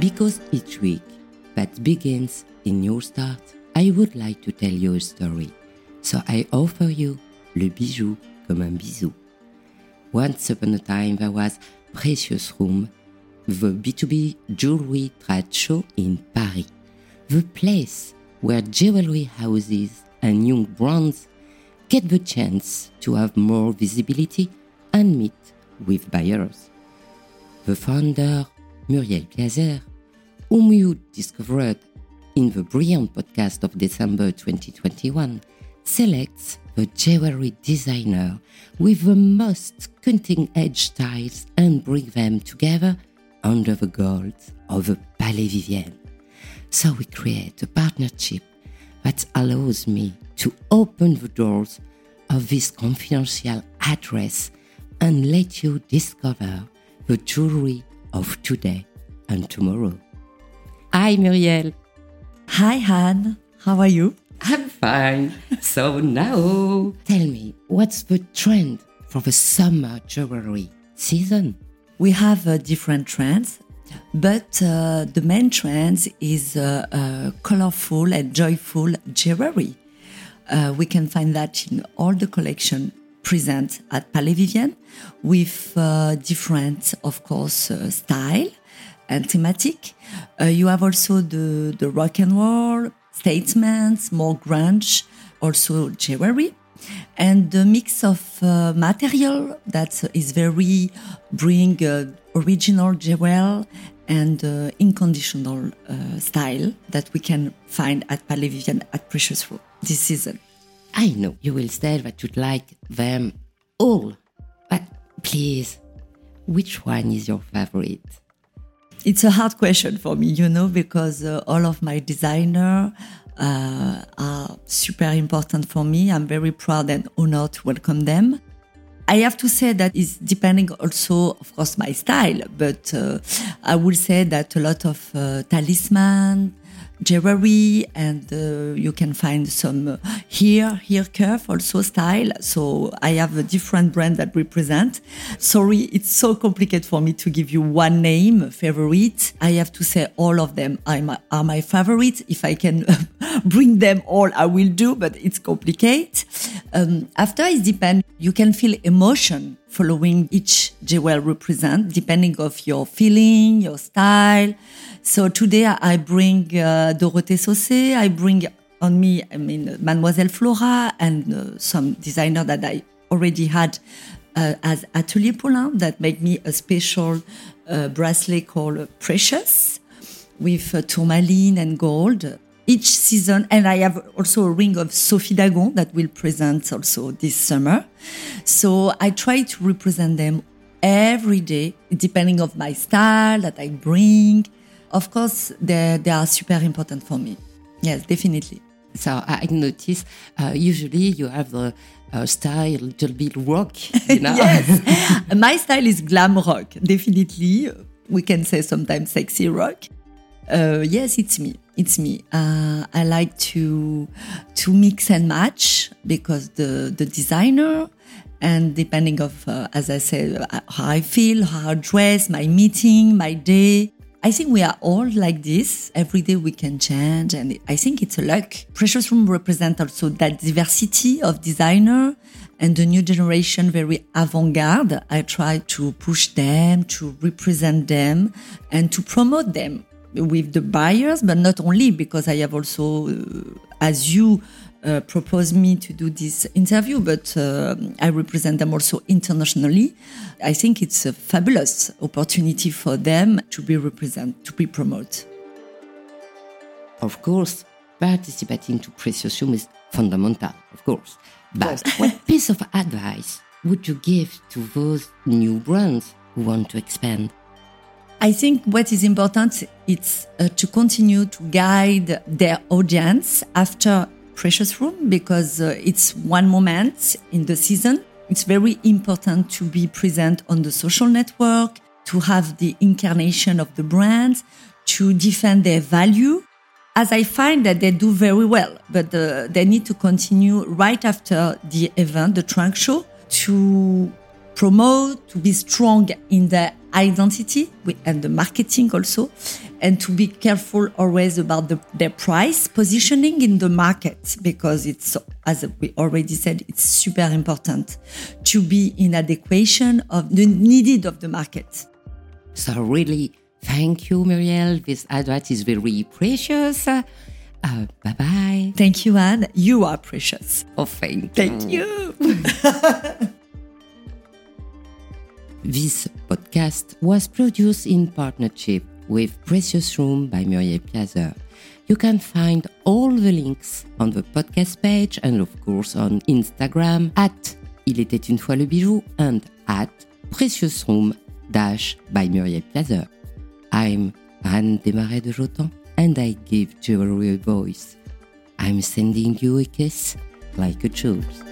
Because each week that begins in your start, I would like to tell you a story. So I offer you le bijou comme un bisou. Once upon a time, there was Precious Room, the B2B jewelry trade show in Paris, the place where jewelry houses and young brands get the chance to have more visibility and meet with buyers. The founder, Muriel Piazza, whom you discovered in the brilliant podcast of December 2021, selects the jewelry designer with the most cutting edge styles and bring them together under the gold of the Palais Vivienne. So we create a partnership that allows me to open the doors of this confidential address and let you discover the jewelry of today and tomorrow. Hi, Muriel. Hi, Anne. How are you? I'm fine. so now, tell me, what's the trend for the summer jewelry season? We have uh, different trends, but uh, the main trend is uh, uh colorful and joyful jewelry. Uh, we can find that in all the collection present at Palais Vivienne with uh, different, of course, style and thematic. you have also the, the rock and roll, statements, more grunge, also jewelry. And the mix of uh, material that is very bring uh, original jewel and uh, unconditional uh, style that we can find at Palais Vivienne at Precious Room this season. I know you will say that you'd like them all, but please, which one is your favorite? It's a hard question for me, you know, because uh, all of my designer uh, are super important for me. I'm very proud and honored to welcome them. I have to say that it's depending also, of course, my style, but uh, I would say that a lot of uh, talisman, jewelry and uh, you can find some uh, here here curve also style. So i have a different brand that represent. Sorry it's so complicated for me to give you one name favorite. I have to say all of them are my, are my favorite. If i can bring them all i will do but it's complicated. Um, after it depends. You can feel emotion following each jewel represent depending of your feeling your style. So today I bring uh, Dorothée Saussé, I bring on me, I mean, Mademoiselle Flora and uh, some designer that I already had uh, as Atelier Paulin that make me a special uh, bracelet called Precious with uh, tourmaline and gold each season. And I have also a ring of Sophie Dagon that will present also this summer. So I try to represent them every day, depending of my style that I bring of course, they, they are super important for me. Yes, definitely. So I notice uh, usually you have the uh, style a little bit rock. You know? yes, my style is glam rock. Definitely, we can say sometimes sexy rock. Uh, yes, it's me. It's me. Uh, I like to to mix and match because the the designer and depending of uh, as I said how I feel, how I dress, my meeting, my day, I think we are all like this. Every day we can change, and I think it's a luck. Precious Room represent also that diversity of designer and the new generation very avant-garde. I try to push them, to represent them, and to promote them with the buyers, but not only because I have also, uh, as you uh, proposed me to do this interview, but uh, I represent them also internationally. I think it's a fabulous opportunity for them to be represent, to be promoted. Of course, participating to Precious Room is fundamental, of course. But what piece of advice would you give to those new brands who want to expand? I think what is important is uh, to continue to guide their audience after precious room because uh, it's one moment in the season. It's very important to be present on the social network, to have the incarnation of the brand, to defend their value. As I find that they do very well, but uh, they need to continue right after the event, the trunk show, to promote, to be strong in the identity and the marketing also, and to be careful always about the, their price positioning in the market because it's, as we already said, it's super important to be in adequation of the needed of the market. So really, thank you, Muriel. This advice is very precious. Uh, bye bye. Thank you, Anne. You are precious. Oh, thank, you. thank you. This podcast was produced in partnership with Precious Room by Muriel Piazza. You can find all the links on the podcast page and of course on Instagram at Il était une fois le bijou and at Precious Room dash by Muriel Piazza. I'm Anne Desmarais de Jotan and I give jewelry a voice. I'm sending you a kiss like a Jules.